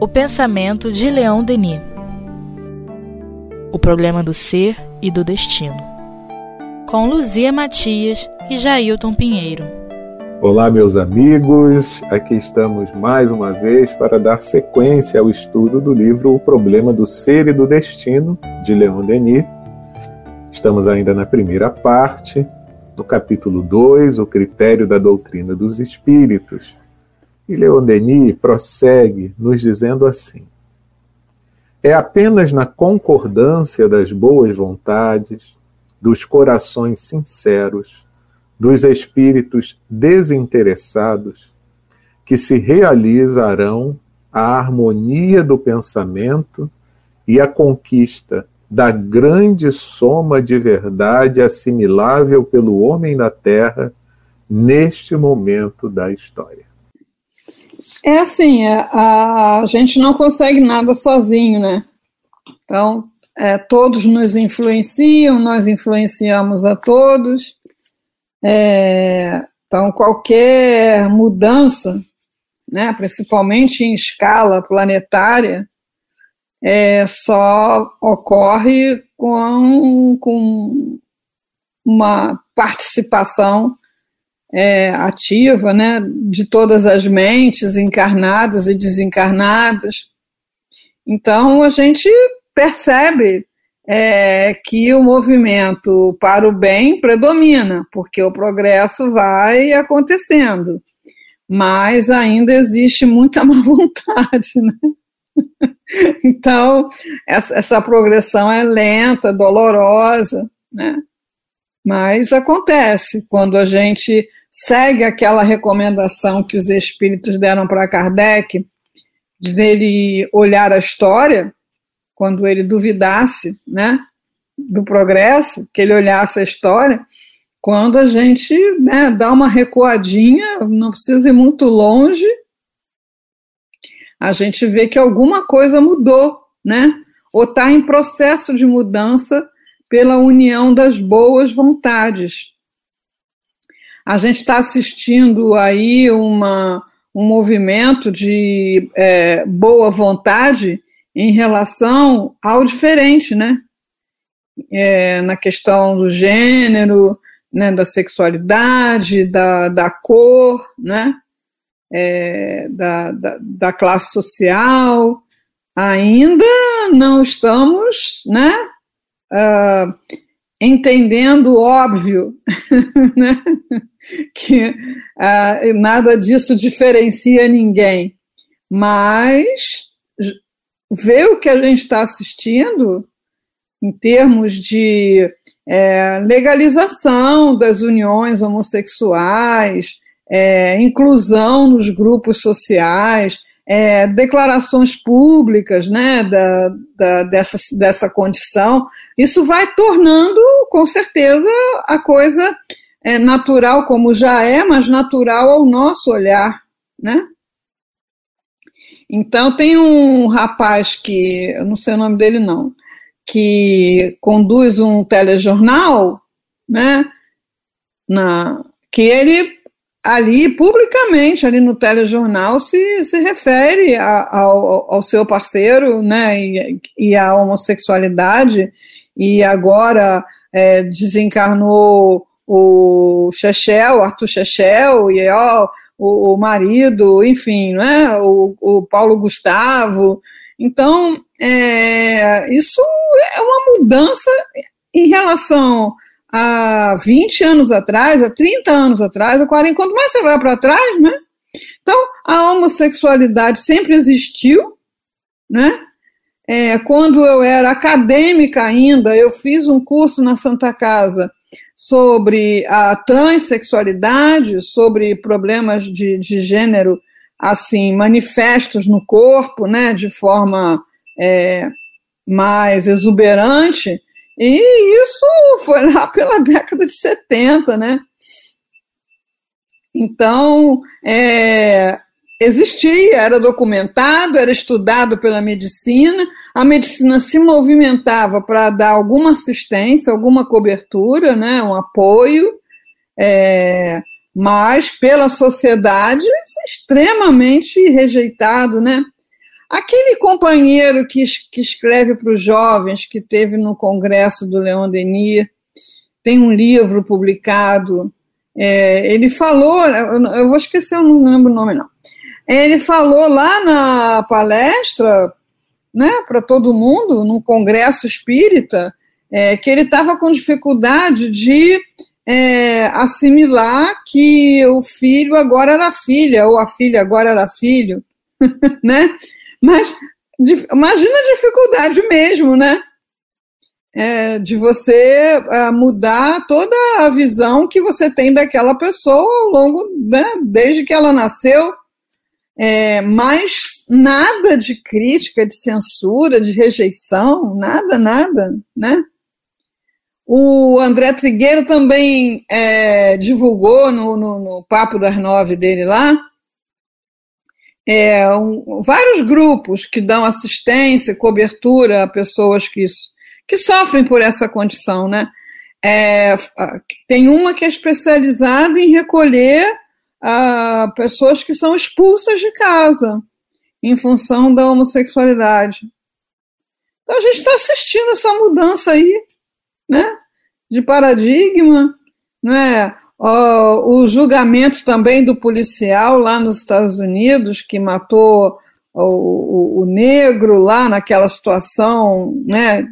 O pensamento de Leão Denis. O problema do ser e do destino. Com Luzia Matias e Jailton Pinheiro. Olá, meus amigos. Aqui estamos mais uma vez para dar sequência ao estudo do livro O Problema do Ser e do Destino, de Leon Denis. Estamos ainda na primeira parte, no capítulo 2, O Critério da Doutrina dos Espíritos. E Leon Denis prossegue nos dizendo assim: É apenas na concordância das boas vontades, dos corações sinceros, dos espíritos desinteressados que se realizarão a harmonia do pensamento e a conquista da grande soma de verdade assimilável pelo homem da Terra neste momento da história. É assim, é, a, a gente não consegue nada sozinho, né? Então, é, todos nos influenciam, nós influenciamos a todos, é, então, qualquer mudança, né, principalmente em escala planetária, é, só ocorre com, com uma participação é, ativa né, de todas as mentes encarnadas e desencarnadas. Então, a gente percebe é que o movimento para o bem predomina, porque o progresso vai acontecendo. Mas ainda existe muita má vontade, né? Então, essa, essa progressão é lenta, dolorosa, né? Mas acontece quando a gente segue aquela recomendação que os espíritos deram para Kardec, de ele olhar a história, quando ele duvidasse né, do progresso, que ele olhasse a história, quando a gente né, dá uma recuadinha, não precisa ir muito longe, a gente vê que alguma coisa mudou, né? Ou está em processo de mudança pela união das boas vontades. A gente está assistindo aí uma, um movimento de é, boa vontade em relação ao diferente, né? É, na questão do gênero, né, da sexualidade, da, da cor, né? É, da, da, da, classe social, ainda não estamos, né? Uh, entendendo óbvio, né? que uh, nada disso diferencia ninguém, mas ver o que a gente está assistindo em termos de é, legalização das uniões homossexuais, é, inclusão nos grupos sociais, é, declarações públicas né, da, da, dessa, dessa condição, isso vai tornando, com certeza, a coisa é, natural, como já é, mas natural ao nosso olhar. Né? Então tem um rapaz que, eu não sei o nome dele não, que conduz um telejornal, né? Na, que ele ali publicamente, ali no telejornal, se, se refere a, ao, ao seu parceiro, né? E, e à homossexualidade, e agora é, desencarnou o Chechel, Arthur Chechel, e ó, o, o marido, enfim, né, o, o Paulo Gustavo. Então, é, isso é uma mudança em relação a 20 anos atrás, a 30 anos atrás, a 40, quanto mais você vai para trás, né? Então, a homossexualidade sempre existiu, né? É, quando eu era acadêmica ainda, eu fiz um curso na Santa Casa sobre a transexualidade, sobre problemas de, de gênero assim manifestos no corpo, né, de forma é, mais exuberante, e isso foi lá pela década de 70, né? Então, é, existia, era documentado, era estudado pela medicina, a medicina se movimentava para dar alguma assistência, alguma cobertura, né, um apoio, é, mas pela sociedade extremamente rejeitado, né? Aquele companheiro que, que escreve para os jovens, que teve no congresso do Leon Denis, tem um livro publicado, é, ele falou, eu vou esquecer, eu não lembro o nome não. Ele falou lá na palestra, né, para todo mundo, no congresso espírita, é, que ele estava com dificuldade de é, assimilar que o filho agora era filha, ou a filha agora era filho, né? Mas de, imagina a dificuldade mesmo, né? É, de você é, mudar toda a visão que você tem daquela pessoa ao longo, né, desde que ela nasceu. É, mas nada de crítica, de censura, de rejeição, nada, nada, né? O André Trigueiro também é, divulgou no, no, no, Papo das Nove dele lá é, um, vários grupos que dão assistência, cobertura a pessoas que, que sofrem por essa condição, né? É, tem uma que é especializada em recolher uh, pessoas que são expulsas de casa em função da homossexualidade. Então a gente está assistindo essa mudança aí, né? De paradigma, né? o julgamento também do policial lá nos Estados Unidos que matou o, o, o negro lá naquela situação, né?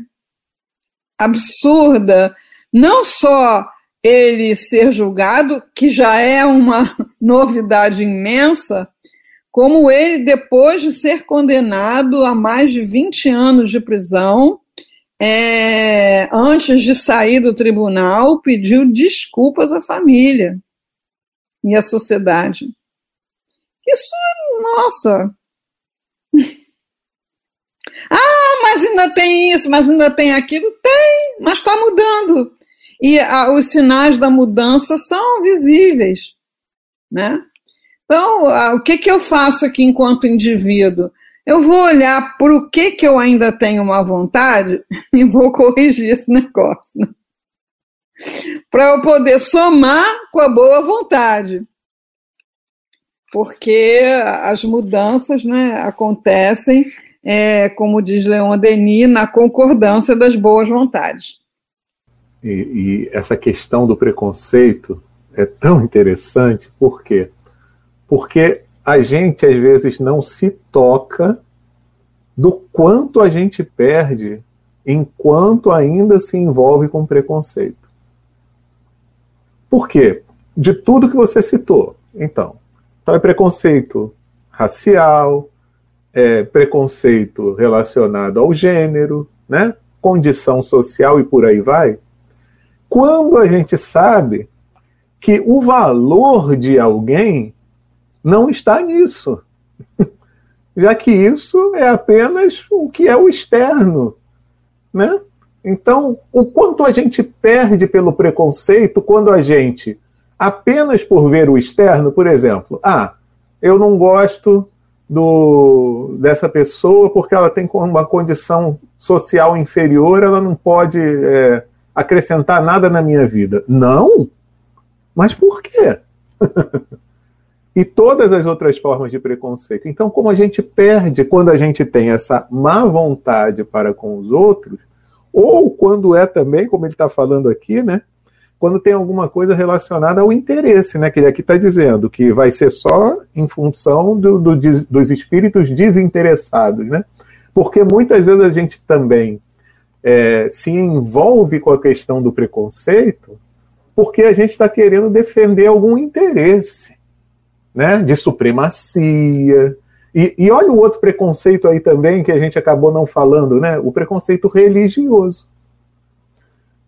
Absurda. Não só ele ser julgado, que já é uma novidade imensa, como ele, depois de ser condenado a mais de 20 anos de prisão, é, antes de sair do tribunal, pediu desculpas à família e à sociedade. Isso, nossa. ah, mas ainda tem isso, mas ainda tem aquilo. Tem, mas está mudando. E a, os sinais da mudança são visíveis, né? Então, a, o que, que eu faço aqui enquanto indivíduo? Eu vou olhar por o que, que eu ainda tenho uma vontade e vou corrigir esse negócio. Né? Para eu poder somar com a boa vontade. Porque as mudanças né, acontecem, é, como diz Leon Denis, na concordância das boas vontades. E, e, essa questão do preconceito é tão interessante, por quê? Porque a gente às vezes não se toca do quanto a gente perde enquanto ainda se envolve com preconceito. Por quê? De tudo que você citou. Então, então é preconceito racial, é preconceito relacionado ao gênero, né? condição social e por aí vai. Quando a gente sabe que o valor de alguém não está nisso, já que isso é apenas o que é o externo, né? Então, o quanto a gente perde pelo preconceito quando a gente, apenas por ver o externo, por exemplo, ah, eu não gosto do, dessa pessoa porque ela tem uma condição social inferior, ela não pode é, acrescentar nada na minha vida. Não? Mas por quê? e todas as outras formas de preconceito. Então, como a gente perde quando a gente tem essa má vontade para com os outros, ou quando é também, como ele está falando aqui, né? Quando tem alguma coisa relacionada ao interesse, né? Que ele aqui está dizendo que vai ser só em função do, do, dos espíritos desinteressados, né? Porque muitas vezes a gente também é, se envolve com a questão do preconceito porque a gente está querendo defender algum interesse, né? De supremacia. E, e olha o outro preconceito aí também que a gente acabou não falando, né? O preconceito religioso,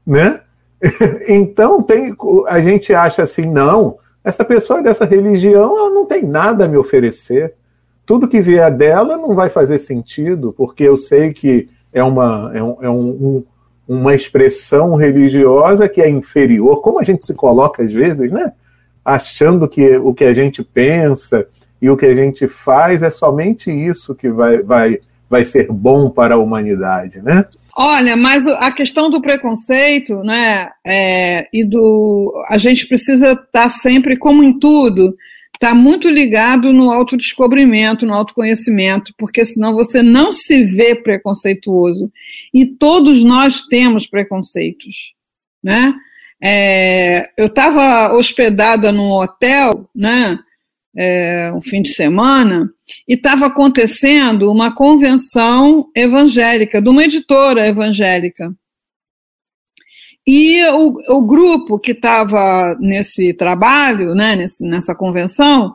né? então tem, a gente acha assim, não, essa pessoa dessa religião ela não tem nada a me oferecer. Tudo que vier dela não vai fazer sentido, porque eu sei que é uma, é um, é um, uma expressão religiosa que é inferior, como a gente se coloca às vezes, né? Achando que o que a gente pensa e o que a gente faz é somente isso que vai, vai vai ser bom para a humanidade, né? Olha, mas a questão do preconceito, né, é, e do a gente precisa estar tá sempre, como em tudo, está muito ligado no autodescobrimento, no autoconhecimento, porque senão você não se vê preconceituoso. E todos nós temos preconceitos, né? É, eu estava hospedada num hotel, né? É, um fim de semana, e estava acontecendo uma convenção evangélica, de uma editora evangélica. E o, o grupo que estava nesse trabalho, né, nesse, nessa convenção,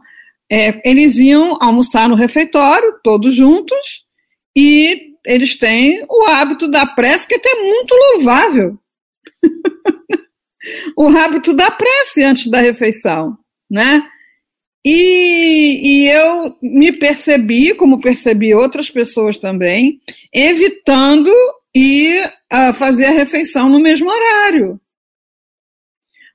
é, eles iam almoçar no refeitório, todos juntos, e eles têm o hábito da prece, que é até muito louvável. o hábito da prece antes da refeição, né? E, e, eu me percebi, como percebi outras pessoas também, evitando ir uh, fazer a refeição no mesmo horário.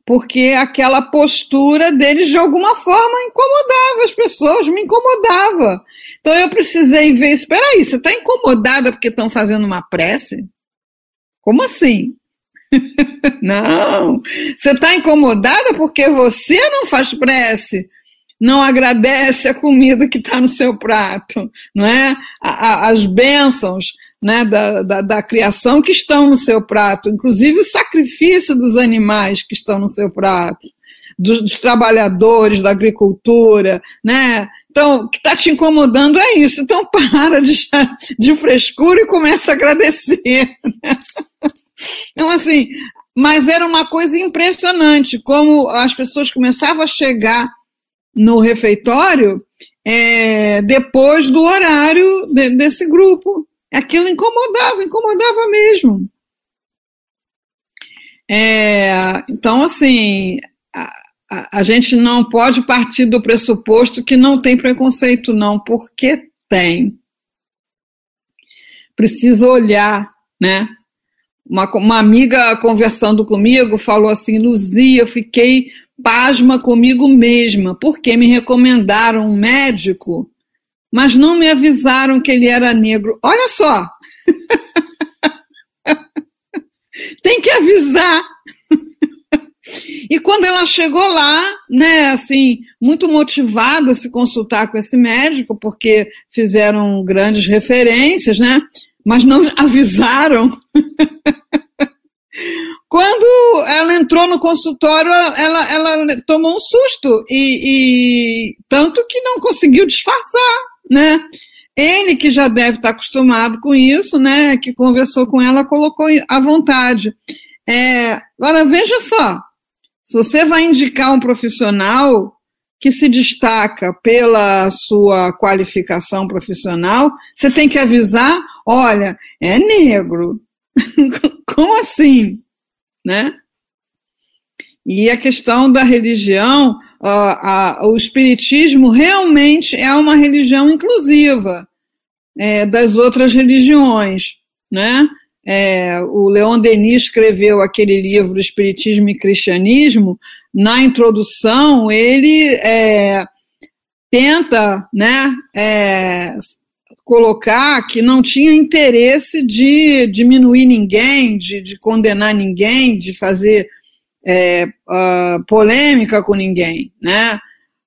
Porque aquela postura deles, de alguma forma, incomodava as pessoas, me incomodava. Então eu precisei ver, espera aí, você está incomodada porque estão fazendo uma prece? Como assim? não. Você está incomodada porque você não faz prece, não agradece a comida que está no seu prato, não é? as bênçãos né, da, da, da, criação que estão no seu prato, inclusive o sacrifício dos animais que estão no seu prato, dos, dos trabalhadores da agricultura, né? Então, o que está te incomodando é isso. Então, para de, de frescura e começa a agradecer. Então, assim, mas era uma coisa impressionante como as pessoas começavam a chegar no refeitório é, depois do horário de, desse grupo. Aquilo incomodava, incomodava mesmo. É, então, assim, a, a, a gente não pode partir do pressuposto que não tem preconceito, não, porque tem. Precisa olhar, né? Uma, uma amiga conversando comigo falou assim: Luzia, eu fiquei pasma comigo mesma, porque me recomendaram um médico, mas não me avisaram que ele era negro. Olha só! Tem que avisar. E quando ela chegou lá, né, assim, muito motivada a se consultar com esse médico, porque fizeram grandes referências, né, mas não avisaram. Quando ela entrou no consultório, ela, ela tomou um susto, e, e, tanto que não conseguiu disfarçar, né? Ele, que já deve estar acostumado com isso, né, que conversou com ela, colocou à vontade. É, agora, veja só, se você vai indicar um profissional que se destaca pela sua qualificação profissional, você tem que avisar, olha, é negro. Como assim? né? E a questão da religião, o espiritismo realmente é uma religião inclusiva é, das outras religiões, né? É, o Leon Denis escreveu aquele livro Espiritismo e Cristianismo. Na introdução, ele é, tenta, né, é, colocar que não tinha interesse de diminuir ninguém, de, de condenar ninguém, de fazer é, uh, polêmica com ninguém, né?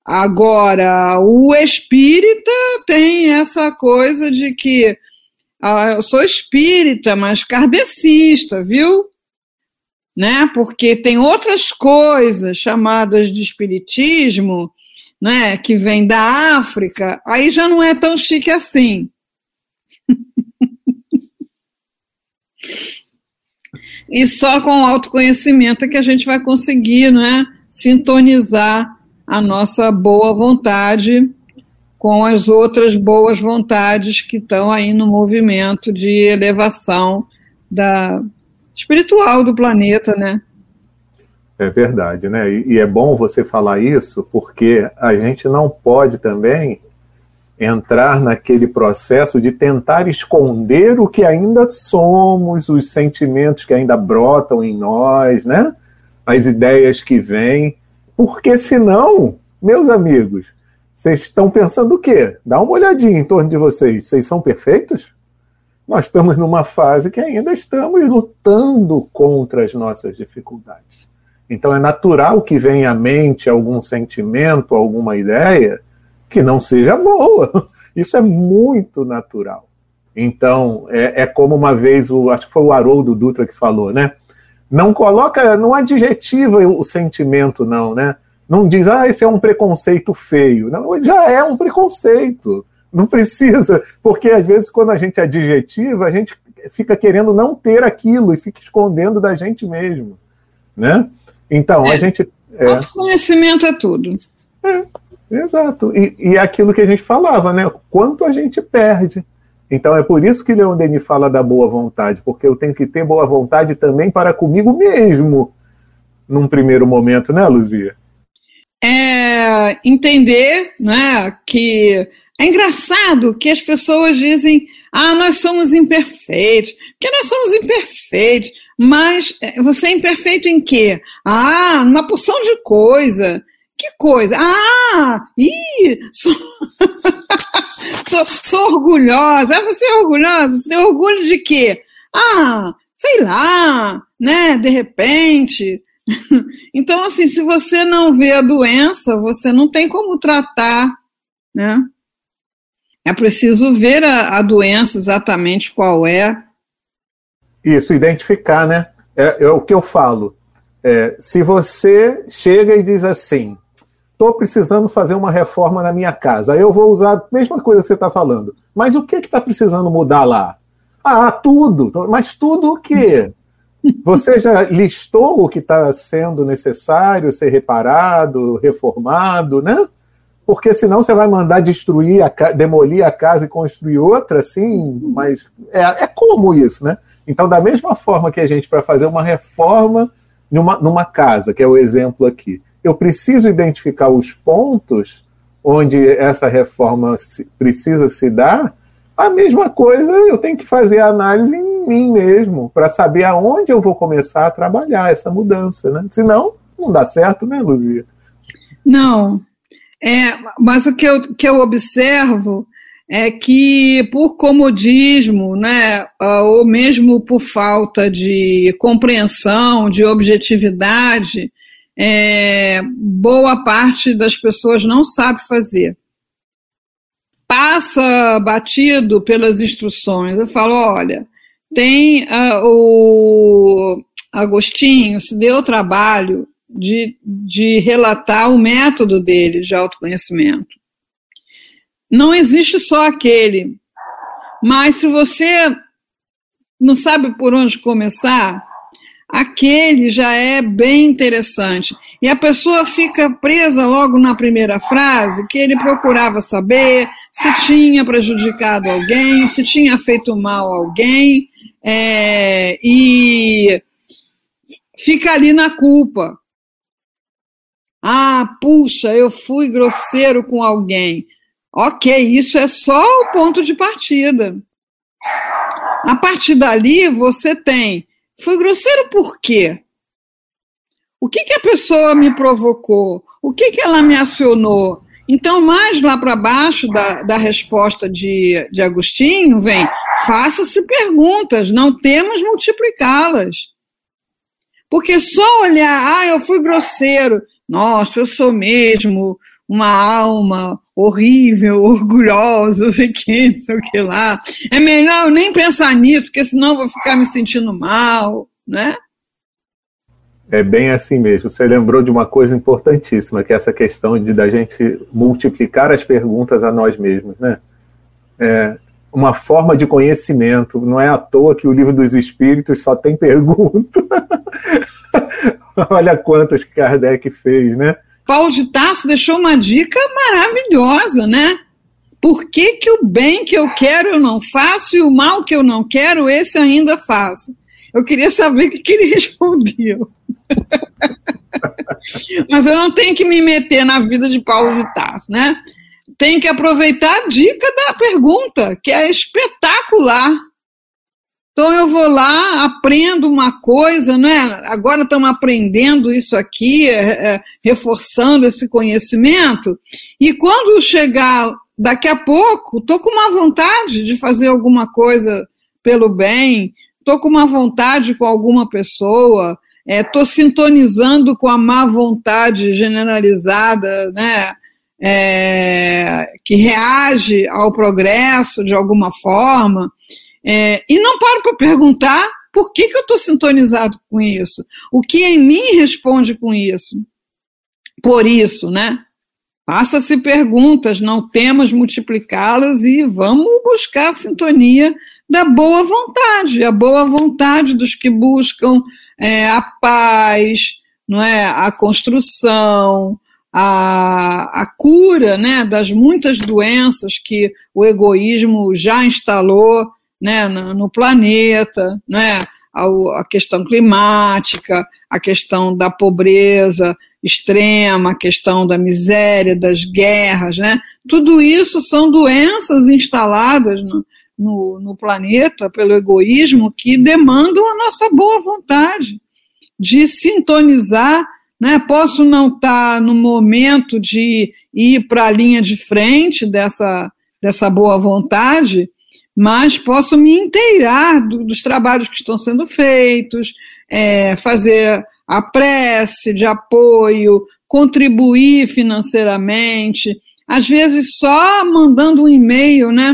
Agora, o espírita tem essa coisa de que uh, eu sou espírita, mas kardecista, viu? Né? Porque tem outras coisas chamadas de espiritismo né, que vem da África, aí já não é tão chique assim. e só com o autoconhecimento é que a gente vai conseguir né, sintonizar a nossa boa vontade com as outras boas vontades que estão aí no movimento de elevação da espiritual do planeta, né? É verdade, né? E, e, é bom você falar isso, porque a gente não pode também entrar naquele processo de tentar esconder o que ainda somos, os sentimentos que ainda brotam em nós, né? As ideias que vêm, porque senão, meus amigos, vocês estão pensando o quê? Dá uma olhadinha em torno de vocês. Vocês são perfeitos? nós estamos numa fase que ainda estamos lutando contra as nossas dificuldades. Então é natural que venha à mente algum sentimento, alguma ideia que não seja boa. Isso é muito natural. Então, é, é como uma vez, o, acho que foi o Haroldo Dutra que falou, né? Não coloca, não adjetiva o sentimento, não, né? Não diz, ah, esse é um preconceito feio. Não, já é um preconceito. Não precisa, porque às vezes quando a gente adjetiva, a gente fica querendo não ter aquilo e fica escondendo da gente mesmo, né? Então, é, a gente... É, autoconhecimento é tudo. É, exato. E, e é aquilo que a gente falava, né? Quanto a gente perde. Então é por isso que Leon Denis fala da boa vontade, porque eu tenho que ter boa vontade também para comigo mesmo, num primeiro momento, né, Luzia? É entender né, que é engraçado que as pessoas dizem: ah, nós somos imperfeitos, porque nós somos imperfeitos, mas é, você é imperfeito em quê? Ah, numa porção de coisa. Que coisa? Ah, ih, sou, sou, sou orgulhosa. Ah, você é orgulhosa? Você tem orgulho de quê? Ah, sei lá, né? De repente. Então, assim, se você não vê a doença, você não tem como tratar, né? É preciso ver a, a doença exatamente qual é. Isso, identificar, né? É, é o que eu falo. É, se você chega e diz assim, estou precisando fazer uma reforma na minha casa, eu vou usar a mesma coisa que você está falando. Mas o que está precisando mudar lá? Ah, tudo. Mas tudo o quê? Você já listou o que está sendo necessário ser reparado, reformado, né? porque senão você vai mandar destruir, a, demolir a casa e construir outra, assim, mas é, é como isso, né? Então, da mesma forma que a gente, para fazer uma reforma numa, numa casa, que é o exemplo aqui, eu preciso identificar os pontos onde essa reforma precisa se dar, a mesma coisa eu tenho que fazer a análise em mim mesmo, para saber aonde eu vou começar a trabalhar essa mudança, né? Senão, não dá certo, né, Luzia? Não, é, mas o que eu, que eu observo é que, por comodismo, né, ou mesmo por falta de compreensão, de objetividade, é, boa parte das pessoas não sabe fazer. Passa batido pelas instruções. Eu falo: olha, tem uh, o Agostinho, se deu o trabalho de, de relatar o método dele de autoconhecimento. Não existe só aquele, mas se você não sabe por onde começar, aquele já é bem interessante. E a pessoa fica presa logo na primeira frase, que ele procurava saber se tinha prejudicado alguém, se tinha feito mal a alguém, é, e fica ali na culpa. Ah, puxa, eu fui grosseiro com alguém. Ok, isso é só o ponto de partida. A partir dali, você tem. Fui grosseiro por quê? O que, que a pessoa me provocou? O que, que ela me acionou? Então, mais lá para baixo da, da resposta de, de Agostinho, vem: faça-se perguntas, não temos multiplicá-las. Porque só olhar, ah, eu fui grosseiro, nossa, eu sou mesmo uma alma horrível, orgulhosa, não sei que, não sei o que lá. É melhor eu nem pensar nisso, porque senão eu vou ficar me sentindo mal, né? É bem assim mesmo. Você lembrou de uma coisa importantíssima, que é essa questão de da gente multiplicar as perguntas a nós mesmos, né? É uma forma de conhecimento. Não é à toa que o livro dos Espíritos só tem pergunta. Olha quantas que Kardec fez, né? Paulo de Tarso deixou uma dica maravilhosa, né? Por que, que o bem que eu quero eu não faço e o mal que eu não quero, esse ainda faço? Eu queria saber o que, que ele respondeu. Mas eu não tenho que me meter na vida de Paulo de Tarso, né? Tem que aproveitar a dica da pergunta, que é espetacular. Então eu vou lá, aprendo uma coisa, né? Agora estamos aprendendo isso aqui, é, é, reforçando esse conhecimento, e quando chegar daqui a pouco, estou com uma vontade de fazer alguma coisa pelo bem, estou com uma vontade com alguma pessoa, estou é, sintonizando com a má vontade generalizada, né? É, que reage ao progresso de alguma forma, é, e não paro para perguntar por que, que eu estou sintonizado com isso, o que em mim responde com isso, por isso, né? Faça-se perguntas, não temos multiplicá-las e vamos buscar a sintonia da boa vontade, a boa vontade dos que buscam é, a paz, não é, a construção, a, a cura, né, das muitas doenças que o egoísmo já instalou, né, no, no planeta, né, a, questão climática, a questão da pobreza extrema, a questão da miséria, das guerras, né? Tudo isso são doenças instaladas no, no, no planeta pelo egoísmo que demandam a nossa boa vontade de sintonizar né? Posso não estar no momento de ir para a linha de frente dessa, dessa boa vontade, mas posso me inteirar do, dos trabalhos que estão sendo feitos, é, fazer a prece de apoio, contribuir financeiramente, às vezes só mandando um e-mail, né?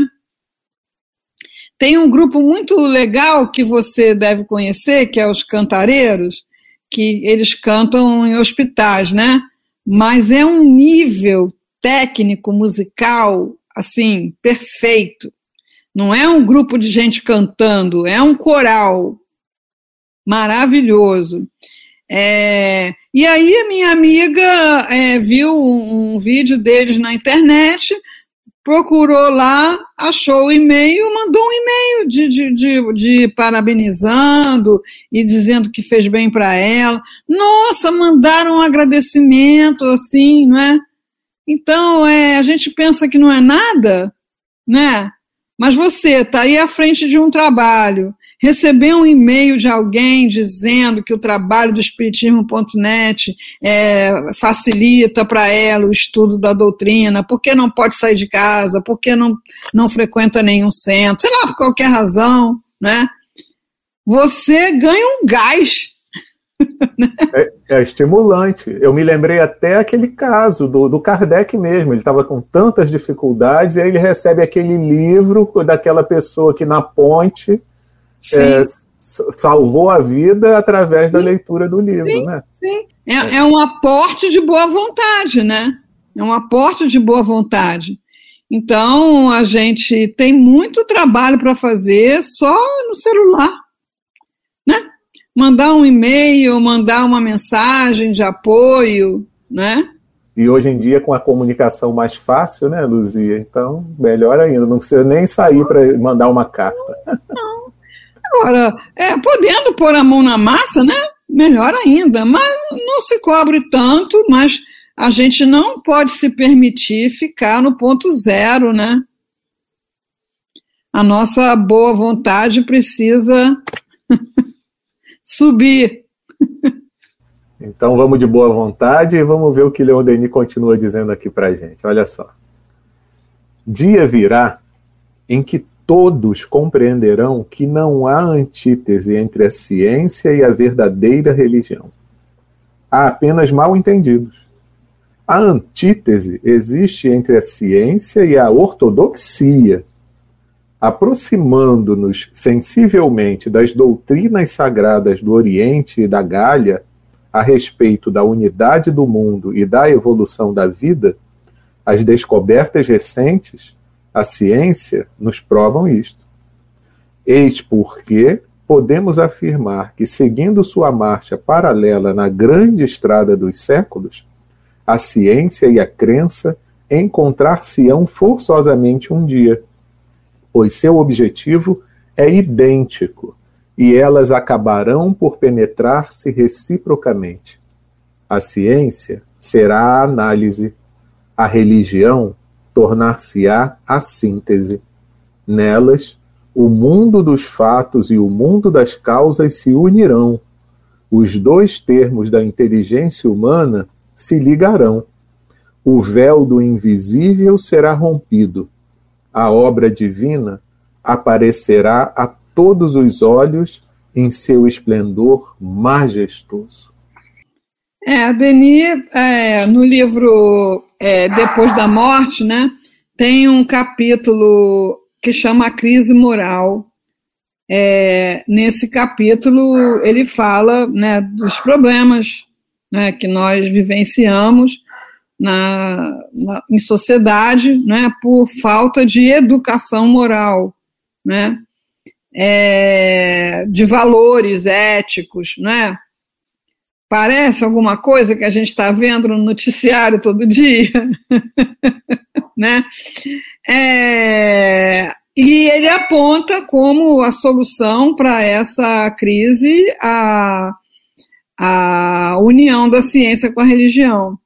Tem um grupo muito legal que você deve conhecer, que é os Cantareiros, que eles cantam em hospitais, né? Mas é um nível técnico musical assim perfeito. Não é um grupo de gente cantando, é um coral maravilhoso. É, e aí a minha amiga é, viu um, um, vídeo deles na internet, procurou lá, achou o e-mail, mandou um e-mail de, de, de, de, parabenizando e dizendo que fez bem para ela. Nossa, mandaram um agradecimento, assim, não é? Então, é, a gente pensa que não é nada, né? Mas você está aí à frente de um trabalho, receber um e-mail de alguém dizendo que o trabalho do Espiritismo.net é, facilita para ela o estudo da doutrina, porque não pode sair de casa, porque não, não frequenta nenhum centro, sei lá, por qualquer razão, né? Você ganha um gás é, é, estimulante. Eu me lembrei até aquele caso do, do Kardec mesmo. Ele estava com tantas dificuldades e aí ele recebe aquele livro daquela pessoa que na ponte é, salvou a vida através da sim, leitura do livro, sim, né? Sim. É, é um aporte de boa vontade, né? É um aporte de boa vontade. Então, a gente tem muito trabalho para fazer só no celular mandar um e-mail, mandar uma mensagem de apoio, né? E hoje em dia, com a comunicação mais fácil, né, Luzia? Então, melhor ainda, não precisa nem sair para mandar uma carta. Não. Agora, é, podendo pôr a mão na massa, né? Melhor ainda, mas não se cobre tanto, mas a gente não pode se permitir ficar no ponto zero, né? A nossa boa vontade precisa subir. Então vamos de boa vontade e vamos ver o que Leon Denis continua dizendo aqui para gente. Olha só. Dia virá em que todos compreenderão que não há antítese entre a ciência e a verdadeira religião. Há apenas mal entendidos. A antítese existe entre a ciência e a ortodoxia, aproximando-nos sensivelmente das doutrinas sagradas do Oriente e da Gália a respeito da unidade do mundo e da evolução da vida, as descobertas recentes, a ciência, nos provam isto. Eis porque podemos afirmar que, seguindo sua marcha paralela na grande estrada dos séculos, a ciência e a crença encontrar-se-ão forçosamente um dia pois seu objetivo é idêntico e elas acabarão por penetrar-se reciprocamente. A ciência será a análise, a religião tornar-se-á a síntese. Nelas, o mundo dos fatos e o mundo das causas se unirão. Os dois termos da inteligência humana se ligarão. O véu do invisível será rompido a obra divina aparecerá a todos os olhos em seu esplendor majestoso. É, Denis, é, no livro é, Depois da Morte, né, tem um capítulo que chama A Crise Moral. É, nesse capítulo, ele fala né, dos problemas né, que nós vivenciamos na, na, em sociedade né, por falta de educação moral, né, é, de valores éticos, né? Parece alguma coisa que a gente está vendo no noticiário todo dia, né? É, e ele aponta como a solução para essa crise a, a união da ciência com a religião.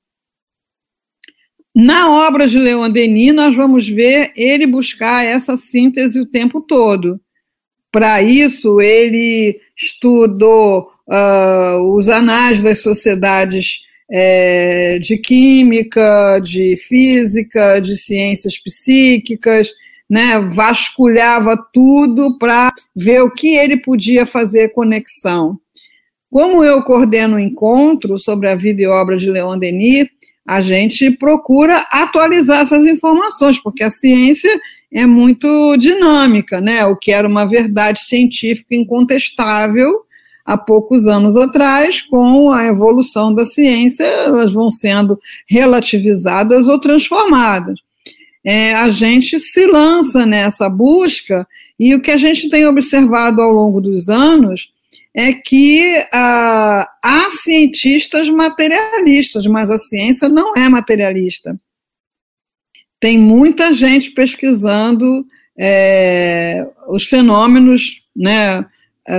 Na obra de Leon Denis, nós vamos ver ele buscar essa síntese o tempo todo. Para isso, ele estudou uh, os anais das sociedades é, de química, de física, de ciências psíquicas, né, vasculhava tudo para ver o que ele podia fazer conexão. Como eu coordeno o um encontro sobre a vida e obra de Leon Denis, a gente procura atualizar essas informações, porque a ciência é muito dinâmica, né? O que era uma verdade científica incontestável há poucos anos atrás, com a evolução da ciência, elas vão sendo relativizadas ou transformadas. É, a gente se lança nessa busca, e o que a gente tem observado ao longo dos anos é que ah, há cientistas materialistas, mas a ciência não é materialista. Tem muita gente pesquisando é, os fenômenos né,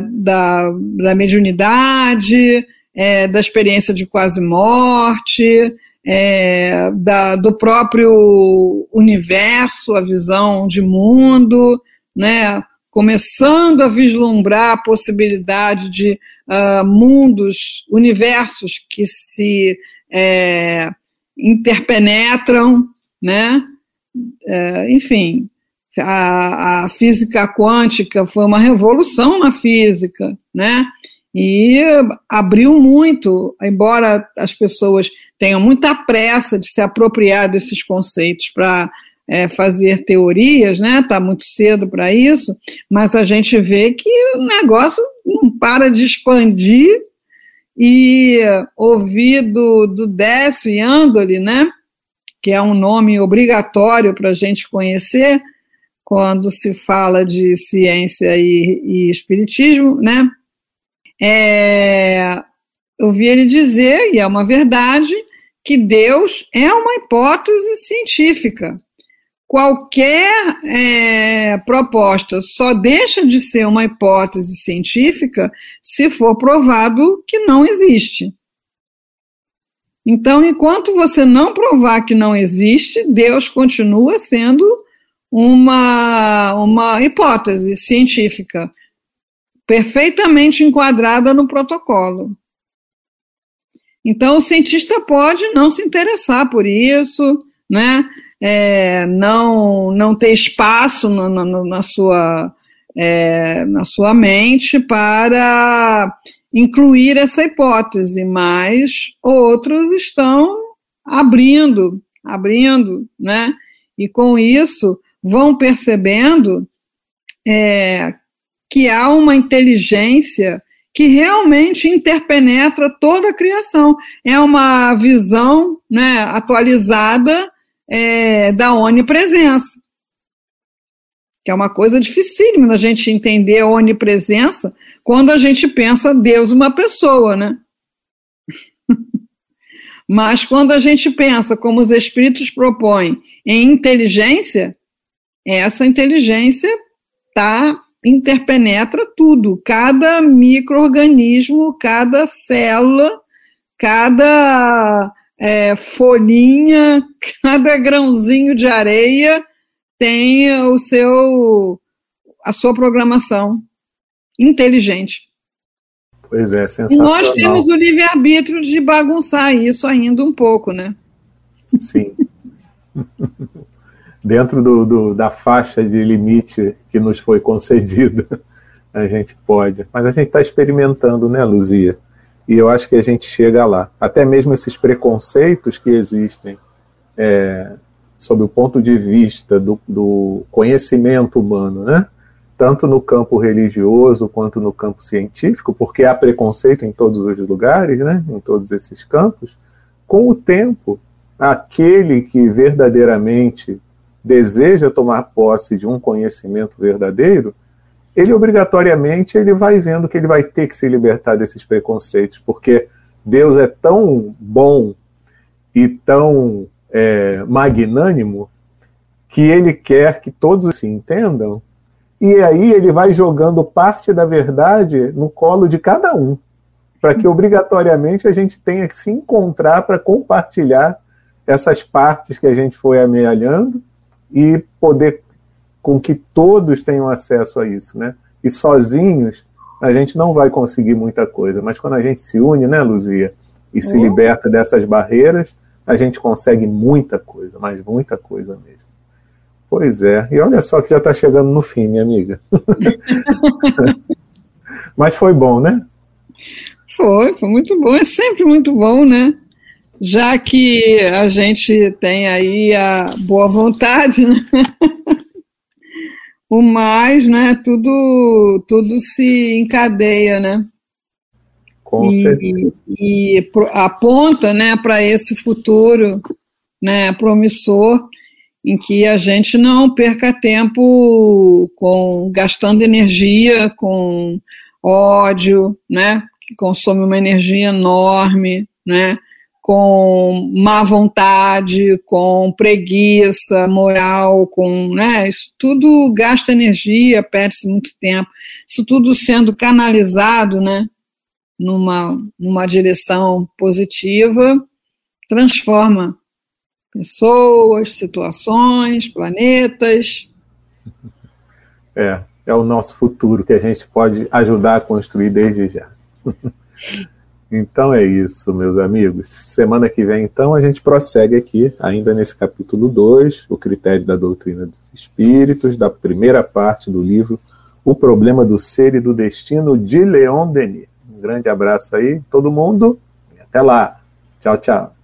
da, da mediunidade, é, da experiência de quase morte, é, da, do próprio universo, a visão de mundo, né, começando a vislumbrar a possibilidade de uh, mundos, universos que se é, interpenetram, né? É, enfim, a, a, física quântica foi uma revolução na física, né? E abriu muito, embora as pessoas tenham muita pressa de se apropriar desses conceitos para é, fazer teorias, né? Está muito cedo para isso, mas a gente vê que o negócio não para de expandir e ouvir do, Décio e Andoli, né? Que é um nome obrigatório para a gente conhecer quando se fala de ciência e, e espiritismo, né? É, eu vi ele dizer, e é uma verdade, que Deus é uma hipótese científica qualquer é, proposta só deixa de ser uma hipótese científica se for provado que não existe. Então, enquanto você não provar que não existe, Deus continua sendo uma, uma hipótese científica perfeitamente enquadrada no protocolo. Então, o cientista pode não se interessar por isso, né? É, não, não ter espaço na, na, na sua, é, na sua mente para incluir essa hipótese, mas outros estão abrindo, abrindo, né? E com isso vão percebendo é, que há uma inteligência que realmente interpenetra toda a criação. É uma visão né, atualizada é, da onipresença. Que é uma coisa dificílima da gente entender a onipresença quando a gente pensa Deus uma pessoa, né? Mas quando a gente pensa, como os espíritos propõem, em inteligência, essa inteligência tá interpenetra tudo, cada microorganismo, cada célula, cada é, folhinha, cada grãozinho de areia tem o seu a sua programação inteligente. Pois é, sensacional. E nós temos o livre-arbítrio de bagunçar isso ainda um pouco, né? Sim. Dentro do, do, da faixa de limite que nos foi concedida a gente pode. Mas a gente está experimentando, né, Luzia? E eu acho que a gente chega lá. Até mesmo esses preconceitos que existem é, sob o ponto de vista do, do conhecimento humano, né? tanto no campo religioso quanto no campo científico, porque há preconceito em todos os lugares, né? em todos esses campos, com o tempo, aquele que verdadeiramente deseja tomar posse de um conhecimento verdadeiro, ele obrigatoriamente ele vai vendo que ele vai ter que se libertar desses preconceitos, porque Deus é tão bom e tão é, magnânimo que ele quer que todos se entendam, e aí ele vai jogando parte da verdade no colo de cada um, para que obrigatoriamente a gente tenha que se encontrar para compartilhar essas partes que a gente foi amealhando e poder com que todos tenham acesso a isso, né? E sozinhos a gente não vai conseguir muita coisa, mas quando a gente se une, né, Luzia, e se uhum. liberta dessas barreiras, a gente consegue muita coisa, mas muita coisa mesmo. Pois é, e olha só que já está chegando no fim, minha amiga. mas foi bom, né? Foi, foi muito bom, é sempre muito bom, né? Já que a gente tem aí a boa vontade, né? o mais, né? Tudo, tudo se encadeia, né? Com e, certeza. E aponta, né, para esse futuro, né, promissor, em que a gente não perca tempo com gastando energia com ódio, né, que consome uma energia enorme, né? Com má vontade, com preguiça moral, com, né, isso tudo gasta energia, perde-se muito tempo. Isso tudo sendo canalizado, né, numa, numa direção positiva, transforma pessoas, situações, planetas. É, é o nosso futuro que a gente pode ajudar a construir desde já. Então é isso, meus amigos. Semana que vem, então, a gente prossegue aqui, ainda nesse capítulo 2, o critério da doutrina dos espíritos, da primeira parte do livro O Problema do Ser e do Destino, de Leon Denis. Um grande abraço aí, todo mundo, e até lá. Tchau, tchau.